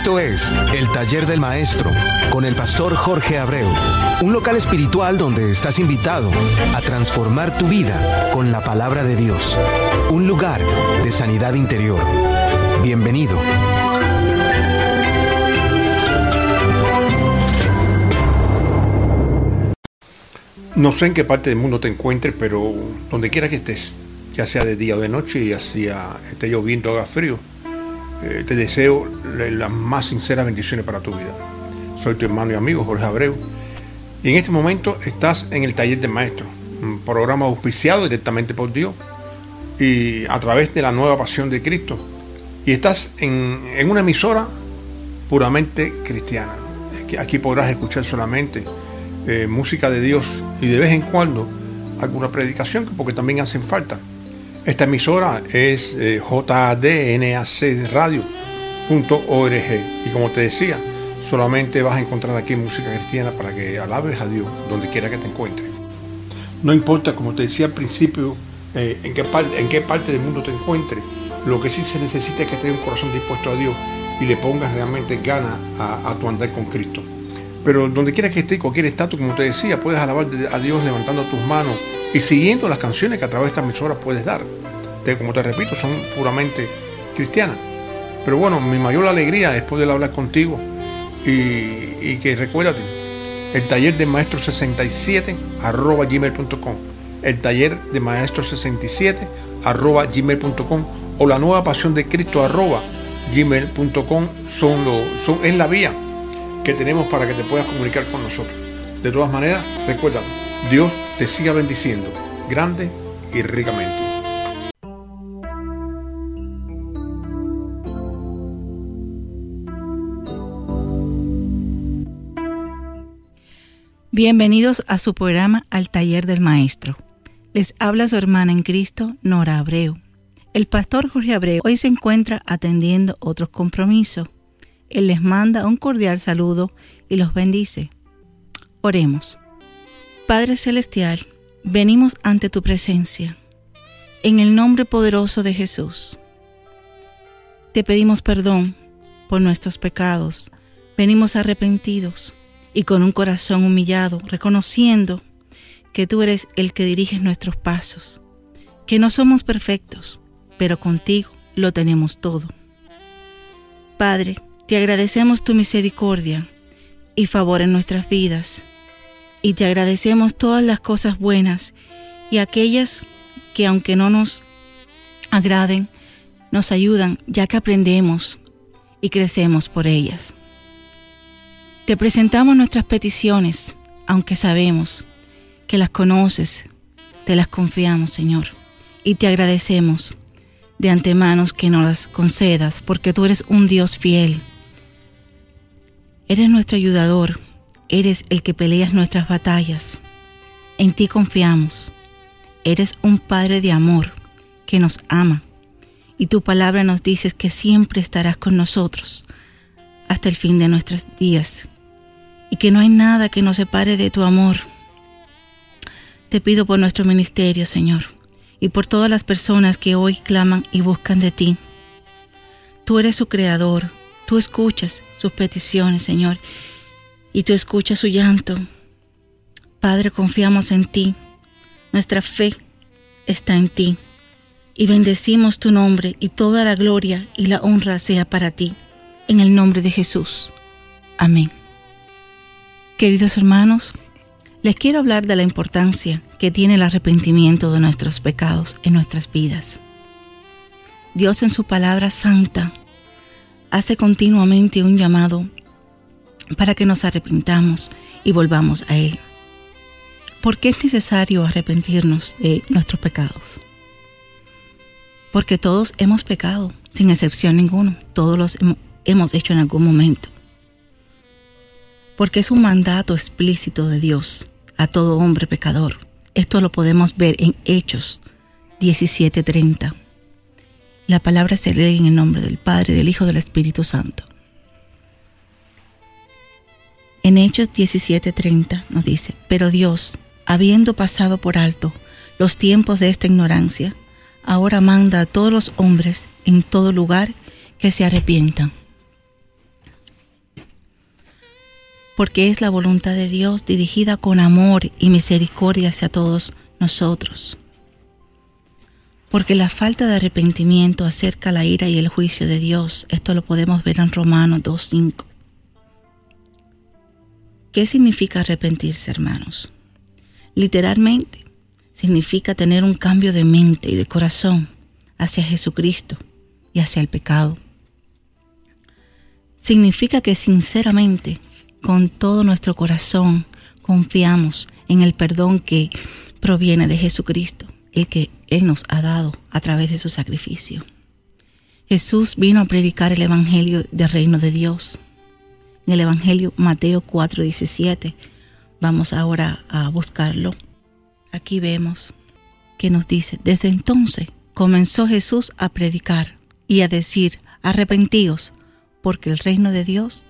Esto es El Taller del Maestro con el pastor Jorge Abreu, un local espiritual donde estás invitado a transformar tu vida con la palabra de Dios, un lugar de sanidad interior. Bienvenido. No sé en qué parte del mundo te encuentres, pero donde quiera que estés, ya sea de día o de noche, ya sea esté lloviendo o haga frío, eh, te deseo las más sinceras bendiciones para tu vida. Soy tu hermano y amigo Jorge Abreu. Y en este momento estás en el taller de maestro, un programa auspiciado directamente por Dios y a través de la nueva pasión de Cristo. Y estás en, una emisora puramente cristiana. Aquí podrás escuchar solamente eh, música de Dios y de vez en cuando alguna predicación, porque también hacen falta. Esta emisora es eh, jdnacradio.org y como te decía, solamente vas a encontrar aquí música cristiana para que alabes a Dios donde quiera que te encuentres. No importa, como te decía al principio, eh, en, qué parte, del mundo te encuentres, lo que sí se necesita es que tengas un corazón dispuesto a Dios y le pongas realmente ganas a, tu andar con Cristo. Pero donde quiera que esté, cualquier estatus, como te decía, puedes alabar a Dios levantando tus manos y siguiendo las canciones que a través de estas emisoras puedes dar. como te repito, son puramente cristianas. Pero bueno, mi mayor alegría es poder hablar contigo y, que recuérdate, el taller de maestro 67 arroba gmail.com, el taller de maestro 67 arroba gmail.com o la nueva pasión de Cristo arroba gmail.com son, lo, son, es la vía que tenemos para que te puedas comunicar con nosotros. De todas maneras, recuerda, Dios te siga bendiciendo grande y ricamente. Bienvenidos a su programa Al Taller del Maestro. Les habla su hermana en Cristo, Nora Abreu. El pastor Jorge Abreu hoy se encuentra atendiendo otros compromisos él les manda un cordial saludo y los bendice. Oremos. Padre Celestial, venimos ante tu presencia, en el nombre poderoso de Jesús. Te pedimos perdón por nuestros pecados. Venimos arrepentidos y con un corazón humillado, reconociendo que tú eres el que diriges nuestros pasos, que no somos perfectos, pero contigo lo tenemos todo. Padre, te agradecemos tu misericordia y favor en nuestras vidas. Y te agradecemos todas las cosas buenas y aquellas que aunque no nos agraden, nos ayudan ya que aprendemos y crecemos por ellas. Te presentamos nuestras peticiones, aunque sabemos que las conoces, te las confiamos, Señor, y te agradecemos de antemano que nos las concedas, porque tú eres un Dios fiel Eres nuestro ayudador, eres el que peleas nuestras batallas. En ti confiamos. Eres un Padre de amor que nos ama y tu palabra nos dice que siempre estarás con nosotros hasta el fin de nuestros días y que no hay nada que nos separe de tu amor. Te pido por nuestro ministerio, Señor, y por todas las personas que hoy claman y buscan de ti. Tú eres su creador, Tú escuchas sus peticiones, Señor, y tú escuchas su llanto. Padre, confiamos en ti. Nuestra fe está en ti. Y bendecimos tu nombre y toda la gloria y la honra sea para ti. En el nombre de Jesús. Amén. Queridos hermanos, les quiero hablar de la importancia que tiene el arrepentimiento de nuestros pecados en nuestras vidas. Dios en su palabra santa hace continuamente un llamado para que nos arrepintamos y volvamos a Él. ¿Por qué es necesario arrepentirnos de nuestros pecados? Porque todos hemos pecado, sin excepción ninguno. Todos los hemos hecho en algún momento. Porque es un mandato explícito de Dios a todo hombre pecador. Esto lo podemos ver en Hechos 17:30. La palabra se lee en el nombre del Padre, del Hijo y del Espíritu Santo. En Hechos 17:30 nos dice, pero Dios, habiendo pasado por alto los tiempos de esta ignorancia, ahora manda a todos los hombres en todo lugar que se arrepientan. porque es la voluntad de Dios dirigida con amor y misericordia hacia todos nosotros. Porque la falta de arrepentimiento acerca la ira y el juicio de Dios. Esto lo podemos ver en Romanos 2.5. ¿Qué significa arrepentirse, hermanos? Literalmente, significa tener un cambio de mente y de corazón hacia Jesucristo y hacia el pecado. Significa que sinceramente con todo nuestro corazón confiamos en el perdón que proviene de Jesucristo, el que Él nos ha dado a través de su sacrificio. Jesús vino a predicar el Evangelio del reino de Dios. En el Evangelio Mateo 4:17, vamos ahora a buscarlo. Aquí vemos que nos dice, desde entonces comenzó Jesús a predicar y a decir, arrepentíos, porque el reino de Dios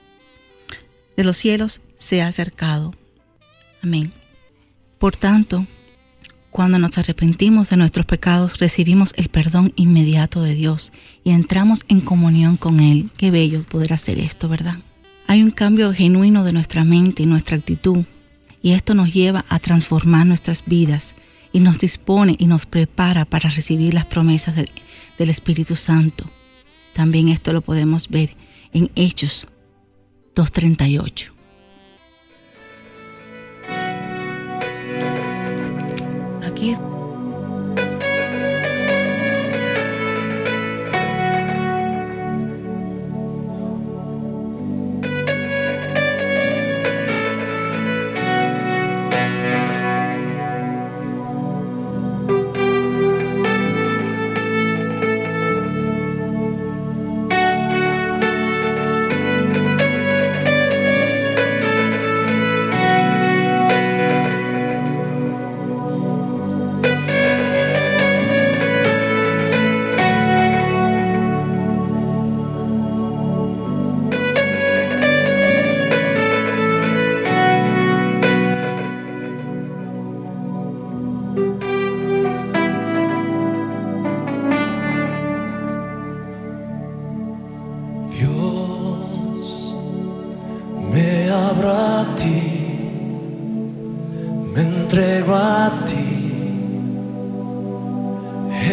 de los cielos se ha acercado. Amén. Por tanto, cuando nos arrepentimos de nuestros pecados, recibimos el perdón inmediato de Dios y entramos en comunión con Él. Qué bello poder hacer esto, ¿verdad? Hay un cambio genuino de nuestra mente y nuestra actitud, y esto nos lleva a transformar nuestras vidas y nos dispone y nos prepara para recibir las promesas del, Espíritu Santo. También esto lo podemos ver en Hechos 238. Aquí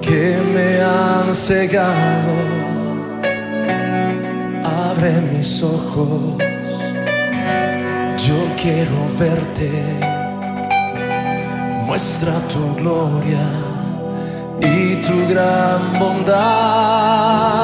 que me han cegado. Abre mis ojos, yo quiero verte. Muestra tu gloria y tu gran bondad.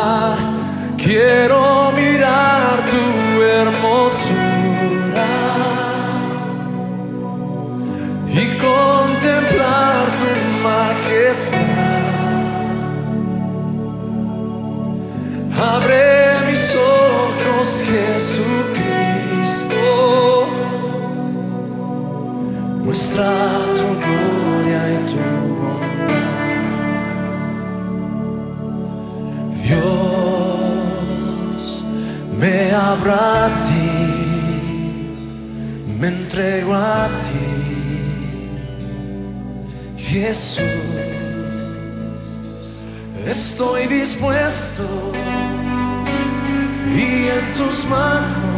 Y en tus manos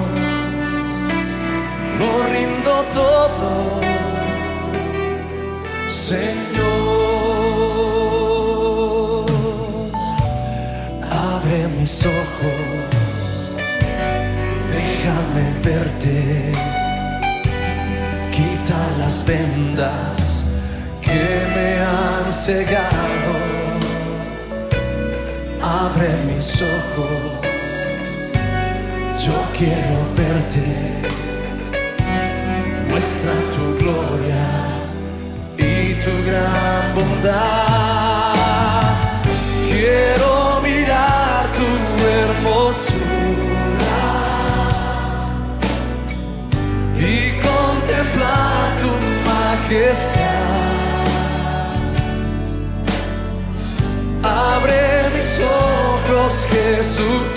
lo rindo todo, Señor. Abre mis ojos, déjame verte, quita las vendas que me han cegado. Abre mis ojos, yo quiero verte. Muestra tu gloria y tu gran bondad. Quiero mirar tu hermosura y majestad. Abre mis ojos, Jesucristo.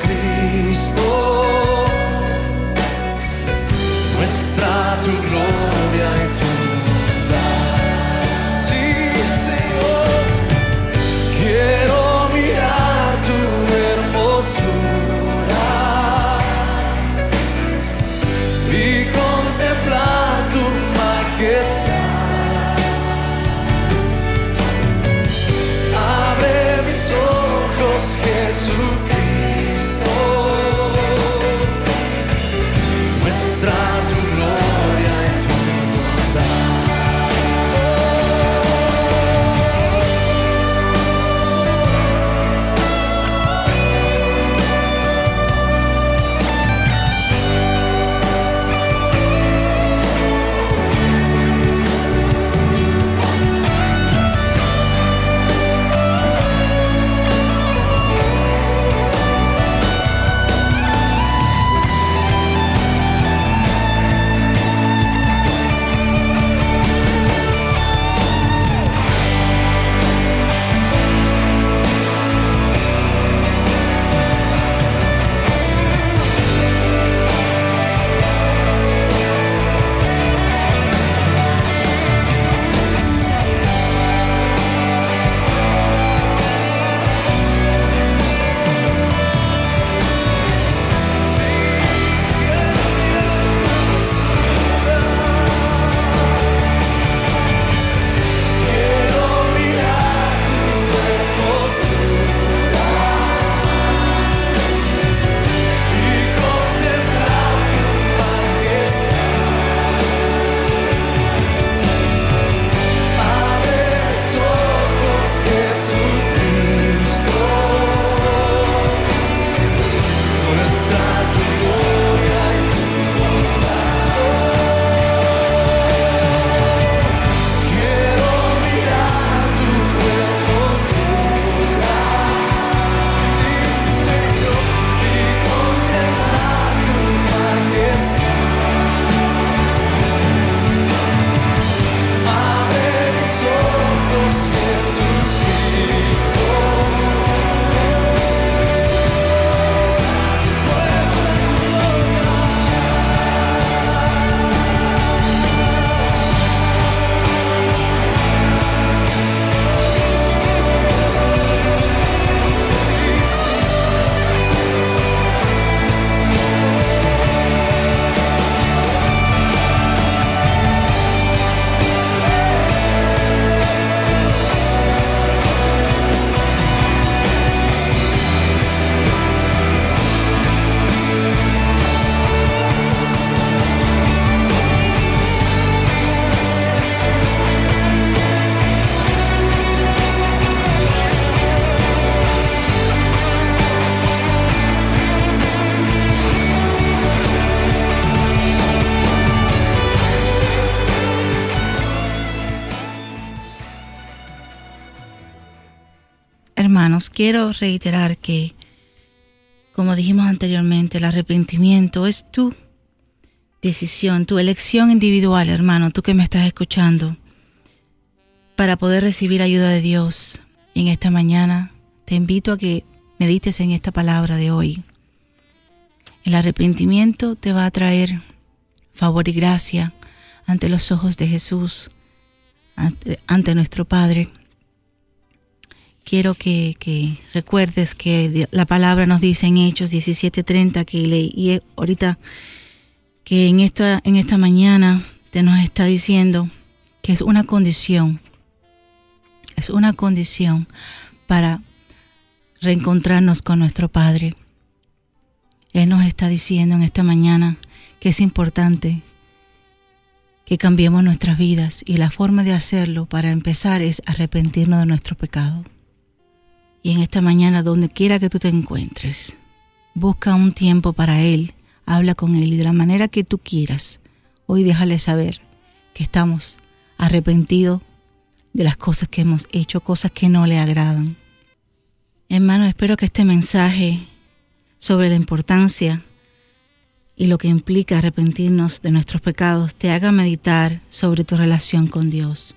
Quiero reiterar que, como dijimos anteriormente, el arrepentimiento es tu decisión, tu elección individual, hermano, tú que me estás escuchando, para poder recibir ayuda de Dios. En esta mañana te invito a que medites en esta palabra de hoy. El arrepentimiento te va a traer favor y gracia ante los ojos de Jesús, ante, ante nuestro Padre quiero que, recuerdes que la palabra nos dice en Hechos 17:30 que leí ahorita que en esta, en esta mañana te nos está diciendo que es una condición, es una condición para reencontrarnos con nuestro Padre. Él nos está diciendo en esta mañana que es importante que cambiemos nuestras vidas y la forma de hacerlo para empezar es arrepentirnos de nuestro pecado. Y en esta mañana, donde quiera que tú te encuentres, busca un tiempo para Él, habla con Él y de la manera que tú quieras, hoy déjale saber que estamos arrepentidos de las cosas que hemos hecho, cosas que no le agradan. Hermano, espero que este mensaje sobre la importancia y lo que implica arrepentirnos de nuestros pecados te haga meditar sobre tu relación con Dios.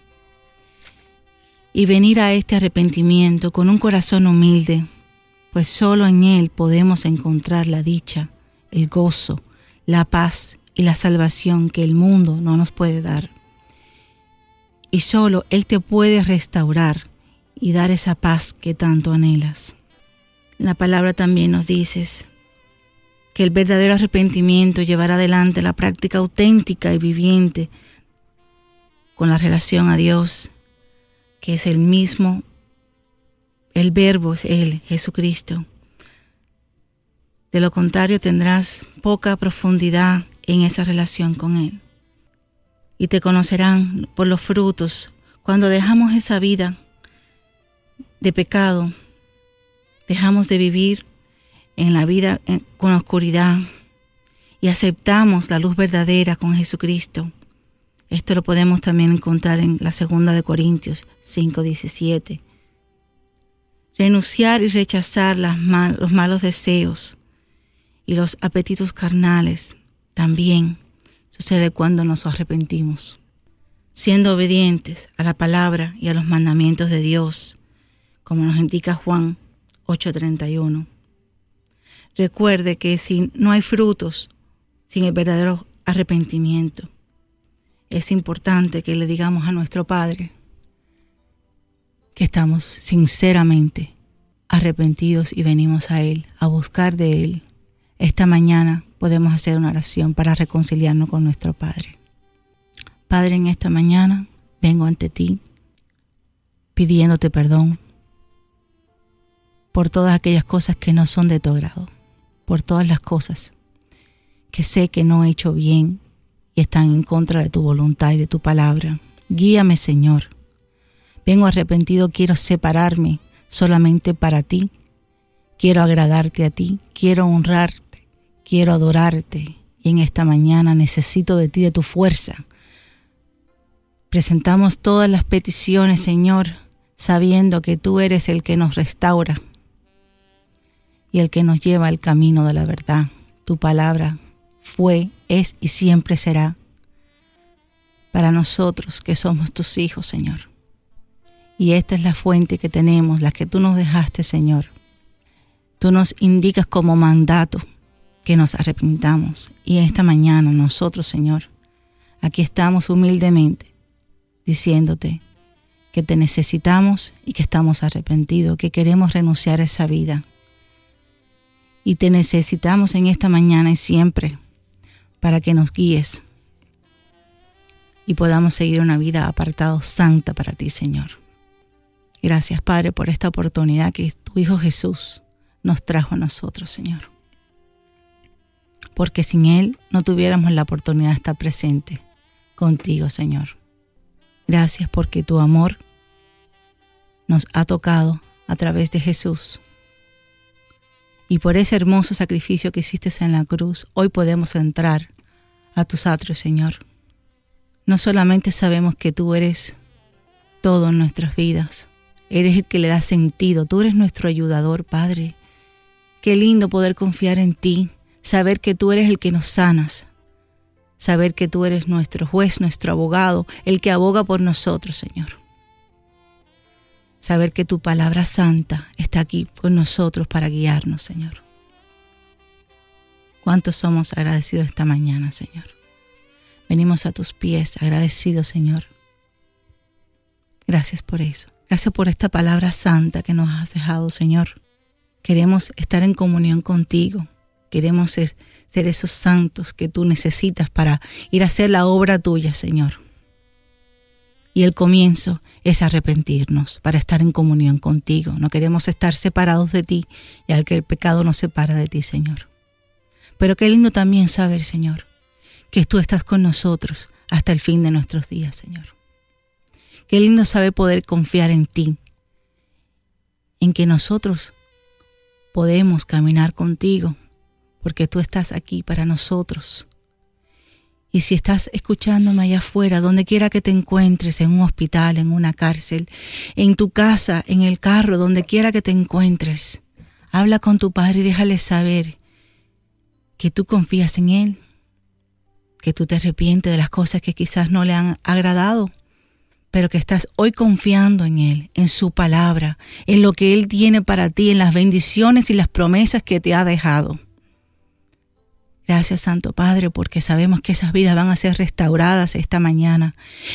Y venir a este arrepentimiento con un corazón humilde, pues solo en Él podemos encontrar la dicha, el gozo, la paz y la salvación que el mundo no nos puede dar. Y solo Él te puede restaurar y dar esa paz que tanto anhelas. La palabra también nos dice que el verdadero arrepentimiento llevará adelante la práctica auténtica y viviente con la relación a Dios, que es el mismo, el verbo es Él, Jesucristo. De lo contrario tendrás poca profundidad en esa relación con Él. Y te conocerán por los frutos cuando dejamos esa vida de pecado, dejamos de vivir en la vida con oscuridad y aceptamos la luz verdadera con Jesucristo. Esto lo podemos también encontrar en la segunda de Corintios 5:17. Renunciar y rechazar los malos deseos y los apetitos carnales también sucede cuando nos arrepentimos, siendo obedientes a la palabra y a los mandamientos de Dios, como nos indica Juan 8:31. Recuerde que si no hay frutos sin el verdadero arrepentimiento, es importante que le digamos a nuestro Padre que estamos sinceramente arrepentidos y venimos a Él, a buscar de Él. Esta mañana podemos hacer una oración para reconciliarnos con nuestro Padre. Padre, en esta mañana vengo ante ti pidiéndote perdón por todas aquellas cosas que no son de tu agrado, por todas las cosas que sé que no he hecho bien y están en contra de tu voluntad y de tu palabra. Guíame, Señor. Vengo arrepentido, quiero separarme solamente para ti. Quiero agradarte a ti, quiero honrarte, quiero adorarte. Y en esta mañana necesito de ti, de tu fuerza. Presentamos todas las peticiones, Señor, sabiendo que tú eres el que nos restaura y el que nos lleva al camino de la verdad. Tu palabra fue, es y siempre será para nosotros que somos tus hijos, Señor. Y esta es la fuente que tenemos, la que tú nos dejaste, Señor. Tú nos indicas como mandato que nos arrepintamos. Y esta mañana nosotros, Señor, aquí estamos humildemente diciéndote que te necesitamos y que estamos arrepentidos, que queremos renunciar a esa vida. Y te necesitamos en esta mañana y siempre para que nos guíes y podamos seguir una vida apartado santa para ti, Señor. Gracias, Padre, por esta oportunidad que tu Hijo Jesús nos trajo a nosotros, Señor. Porque sin Él no tuviéramos la oportunidad de estar presente contigo, Señor. Gracias porque tu amor nos ha tocado a través de Jesús. Y por ese hermoso sacrificio que hiciste en la cruz, hoy podemos entrar a tus atrios, Señor. No solamente sabemos que tú eres todo en nuestras vidas, eres el que le da sentido, tú eres nuestro ayudador, Padre. Qué lindo poder confiar en ti, saber que tú eres el que nos sanas, saber que tú eres nuestro juez, nuestro abogado, el que aboga por nosotros, Señor. Saber que tu palabra santa está aquí con nosotros para guiarnos, Señor. ¿Cuántos somos agradecidos esta mañana, Señor? Venimos a tus pies agradecidos, Señor. Gracias por eso. Gracias por esta palabra santa que nos has dejado, Señor. Queremos estar en comunión contigo. Queremos ser, esos santos que tú necesitas para ir a hacer la obra tuya, Señor. Y el comienzo es arrepentirnos para estar en comunión contigo. No queremos estar separados de ti, y al que el pecado nos separa de ti, Señor. Pero qué lindo también saber, Señor, que tú estás con nosotros hasta el fin de nuestros días, Señor. Qué lindo saber poder confiar en ti, en que nosotros podemos caminar contigo, porque tú estás aquí para nosotros. Y si estás escuchándome allá afuera, donde quiera que te encuentres, en un hospital, en una cárcel, en tu casa, en el carro, donde quiera que te encuentres, habla con tu Padre y déjale saber que tú confías en Él, que tú te arrepientes de las cosas que quizás no le han agradado, pero que estás hoy confiando en Él, en su palabra, en lo que Él tiene para ti, en las bendiciones y las promesas que te ha dejado. Gracias Santo Padre, porque sabemos que esas vidas van a ser restauradas esta mañana.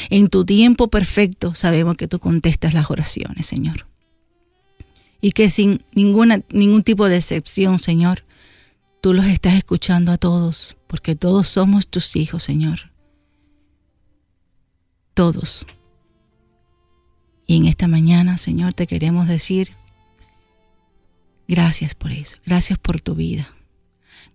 En tu tiempo perfecto sabemos que tú contestas las oraciones, Señor. Y que sin ninguna, ningún tipo de excepción, Señor, tú los estás escuchando a todos, porque todos somos tus hijos, Señor. Todos. Y en esta mañana, Señor, te queremos decir, gracias por eso, gracias por tu vida.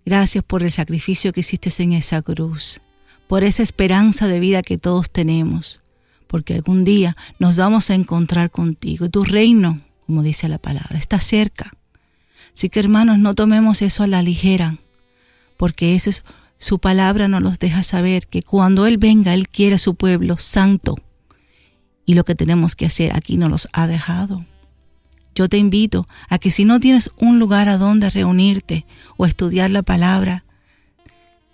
Gracias por el sacrificio que hiciste en esa cruz, por esa esperanza de vida que todos tenemos, porque algún día nos vamos a encontrar contigo. Tu reino, como dice la palabra, está cerca. Así que hermanos, no tomemos eso a la ligera, porque es, su palabra nos los deja saber que cuando Él venga, Él quiere a su pueblo santo. Y lo que tenemos que hacer aquí nos los ha dejado. Yo te invito a que si no tienes un lugar a donde reunirte o estudiar la palabra,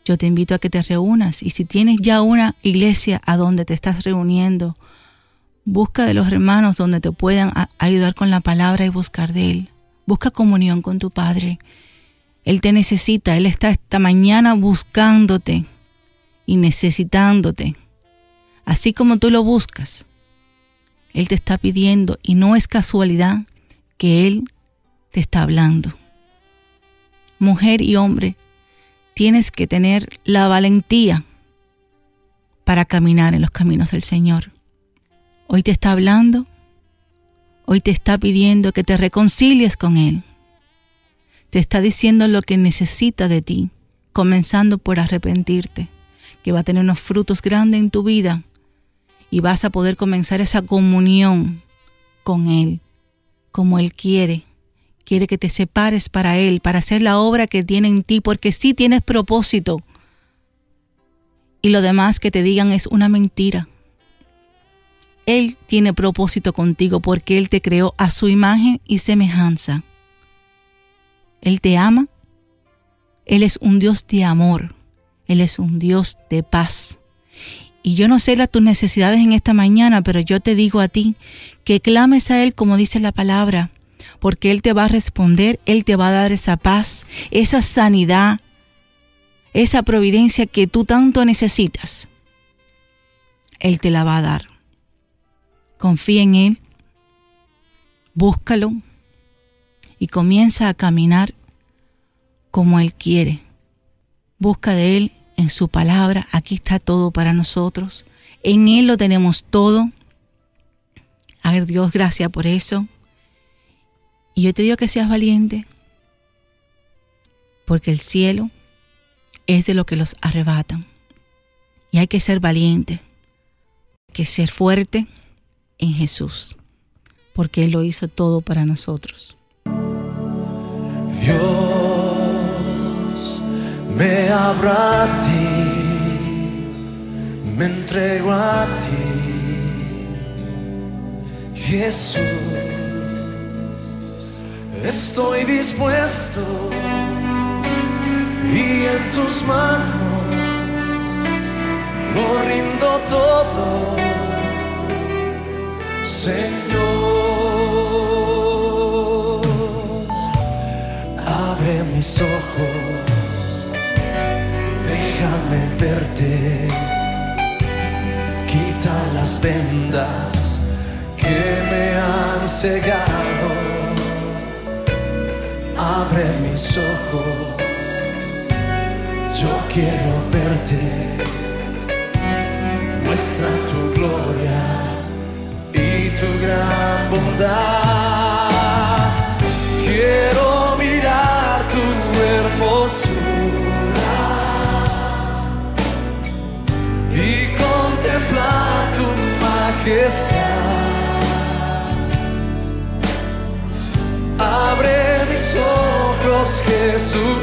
yo te invito a que te reúnas y si tienes ya una iglesia a donde te estás reuniendo, busca de los hermanos donde te puedan ayudar con la palabra y buscar de Él. Busca comunión con tu Padre. Él te necesita, Él está esta mañana buscándote y necesitándote. Así como tú lo buscas, Él te está pidiendo y no es casualidad que Él te está hablando. Mujer y hombre, tienes que tener la valentía para caminar en los caminos del Señor. Hoy te está hablando, hoy te está pidiendo que te reconcilies con Él. Te está diciendo lo que necesita de ti, comenzando por arrepentirte, que va a tener unos frutos grandes en tu vida y vas a poder comenzar esa comunión con Él como Él quiere. Quiere que te separes para Él, para hacer la obra que tiene en ti, porque sí tienes propósito. Y lo demás que te digan es una mentira. Él tiene propósito contigo porque Él te creó a su imagen y semejanza. Él te ama. Él es un Dios de amor. Él es un Dios de paz. Y yo no sé las tus necesidades en esta mañana, pero yo te digo a ti que clames a Él como dice la palabra, porque Él te va a responder, Él te va a dar esa paz, esa sanidad, esa providencia que tú tanto necesitas. Él te la va a dar. Confía en Él, búscalo y comienza a caminar como Él quiere. Busca de Él en su palabra, aquí está todo para nosotros. En Él lo tenemos todo. A ver, Dios, gracias por eso. Y yo te digo que seas valiente, porque el cielo es de lo que los arrebatan. Y hay que ser valiente, que ser fuerte en Jesús, porque Él lo hizo todo para nosotros. Dios me abra a ti, me entrego a ti, Jesús. Estoy dispuesto y en tus manos lo rindo todo, Señor. Abre mis ojos, déjame verte, quita las vendas que me han cegado. Abre mis ojos, yo quiero verte, muestra tu gloria y tu gran bondad. Abre mis ojos, Jesucristo.